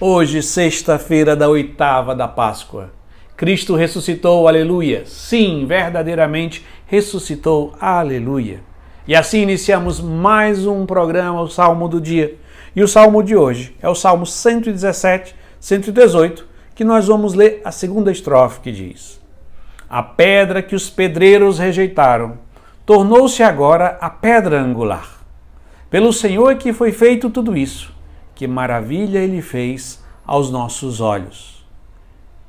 Hoje, sexta-feira da oitava da Páscoa. Cristo ressuscitou, aleluia. Sim, verdadeiramente ressuscitou, aleluia. E assim iniciamos mais um programa, o Salmo do Dia. E o salmo de hoje é o Salmo 117, 118, que nós vamos ler a segunda estrofe que diz: A pedra que os pedreiros rejeitaram tornou-se agora a pedra angular. Pelo Senhor é que foi feito tudo isso que maravilha ele fez aos nossos olhos.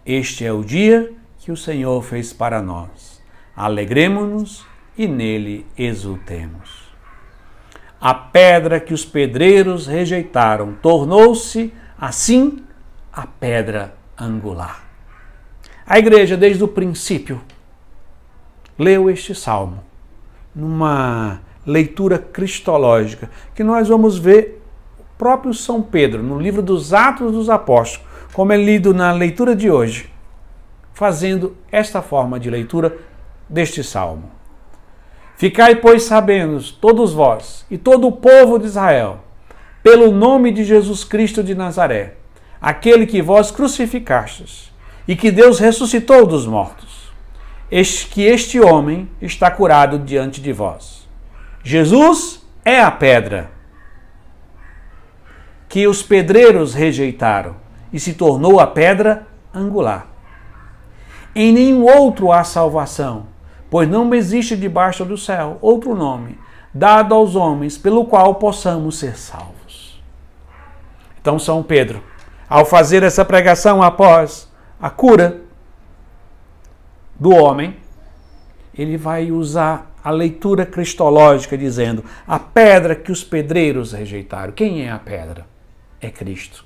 Este é o dia que o Senhor fez para nós. Alegremos-nos e nele exultemos. A pedra que os pedreiros rejeitaram tornou-se, assim, a pedra angular. A igreja, desde o princípio, leu este salmo numa leitura cristológica, que nós vamos ver próprio São Pedro, no livro dos Atos dos Apóstolos, como é lido na leitura de hoje, fazendo esta forma de leitura deste salmo. Ficai, pois, sabendo, todos vós e todo o povo de Israel, pelo nome de Jesus Cristo de Nazaré, aquele que vós crucificastes e que Deus ressuscitou dos mortos, este, que este homem está curado diante de vós. Jesus é a pedra que os pedreiros rejeitaram e se tornou a pedra angular. Em nenhum outro há salvação, pois não existe debaixo do céu outro nome dado aos homens pelo qual possamos ser salvos. Então, São Pedro, ao fazer essa pregação após a cura do homem, ele vai usar a leitura cristológica dizendo: a pedra que os pedreiros rejeitaram. Quem é a pedra? É Cristo.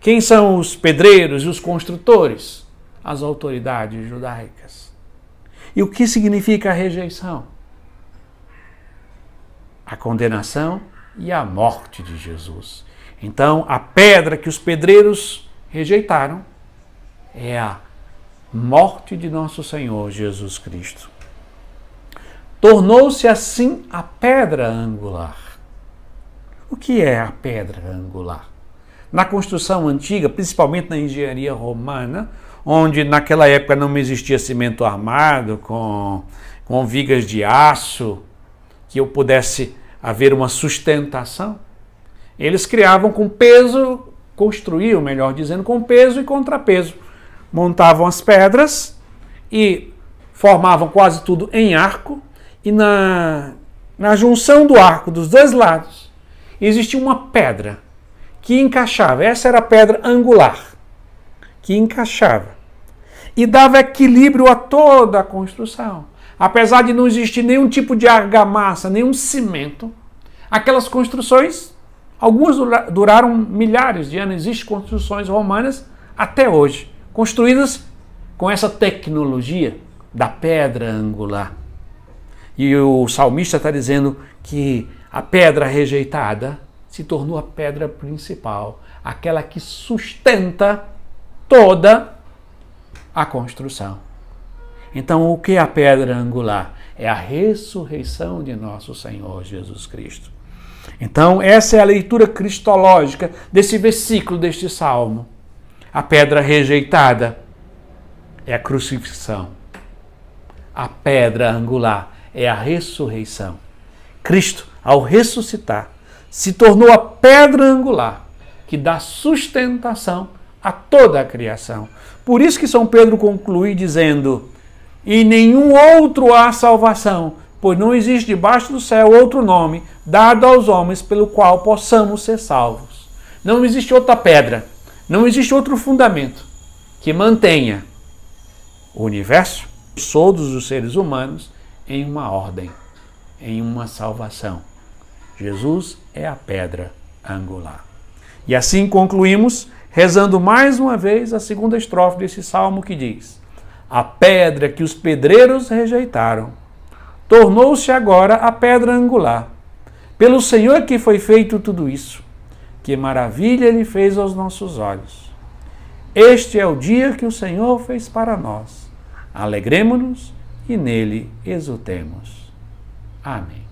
Quem são os pedreiros e os construtores? As autoridades judaicas. E o que significa a rejeição? A condenação e a morte de Jesus. Então, a pedra que os pedreiros rejeitaram é a morte de nosso Senhor Jesus Cristo. Tornou-se assim a pedra angular. O que é a pedra angular? Na construção antiga, principalmente na engenharia romana, onde naquela época não existia cimento armado com, com vigas de aço, que eu pudesse haver uma sustentação, eles criavam com peso, construíam, melhor dizendo, com peso e contrapeso. Montavam as pedras e formavam quase tudo em arco, e na, na junção do arco dos dois lados existia uma pedra que encaixava, essa era a pedra angular, que encaixava e dava equilíbrio a toda a construção. Apesar de não existir nenhum tipo de argamassa, nenhum cimento, aquelas construções, algumas duraram milhares de anos. Existem construções romanas até hoje, construídas com essa tecnologia da pedra angular. E o salmista está dizendo que a pedra rejeitada se tornou a pedra principal, aquela que sustenta toda a construção. Então, o que é a pedra angular? É a ressurreição de nosso Senhor Jesus Cristo. Então, essa é a leitura cristológica desse versículo, deste salmo. A pedra rejeitada é a crucifixão. A pedra angular é a ressurreição. Cristo ao ressuscitar, se tornou a pedra angular que dá sustentação a toda a criação. Por isso que São Pedro conclui dizendo: "E nenhum outro há salvação, pois não existe debaixo do céu outro nome dado aos homens pelo qual possamos ser salvos. Não existe outra pedra, não existe outro fundamento que mantenha o universo, todos os seres humanos em uma ordem, em uma salvação. Jesus é a pedra angular. E assim concluímos, rezando mais uma vez a segunda estrofe desse salmo que diz: A pedra que os pedreiros rejeitaram tornou-se agora a pedra angular. Pelo Senhor que foi feito tudo isso. Que maravilha ele fez aos nossos olhos. Este é o dia que o Senhor fez para nós. Alegremos-nos e nele exultemos. Amén.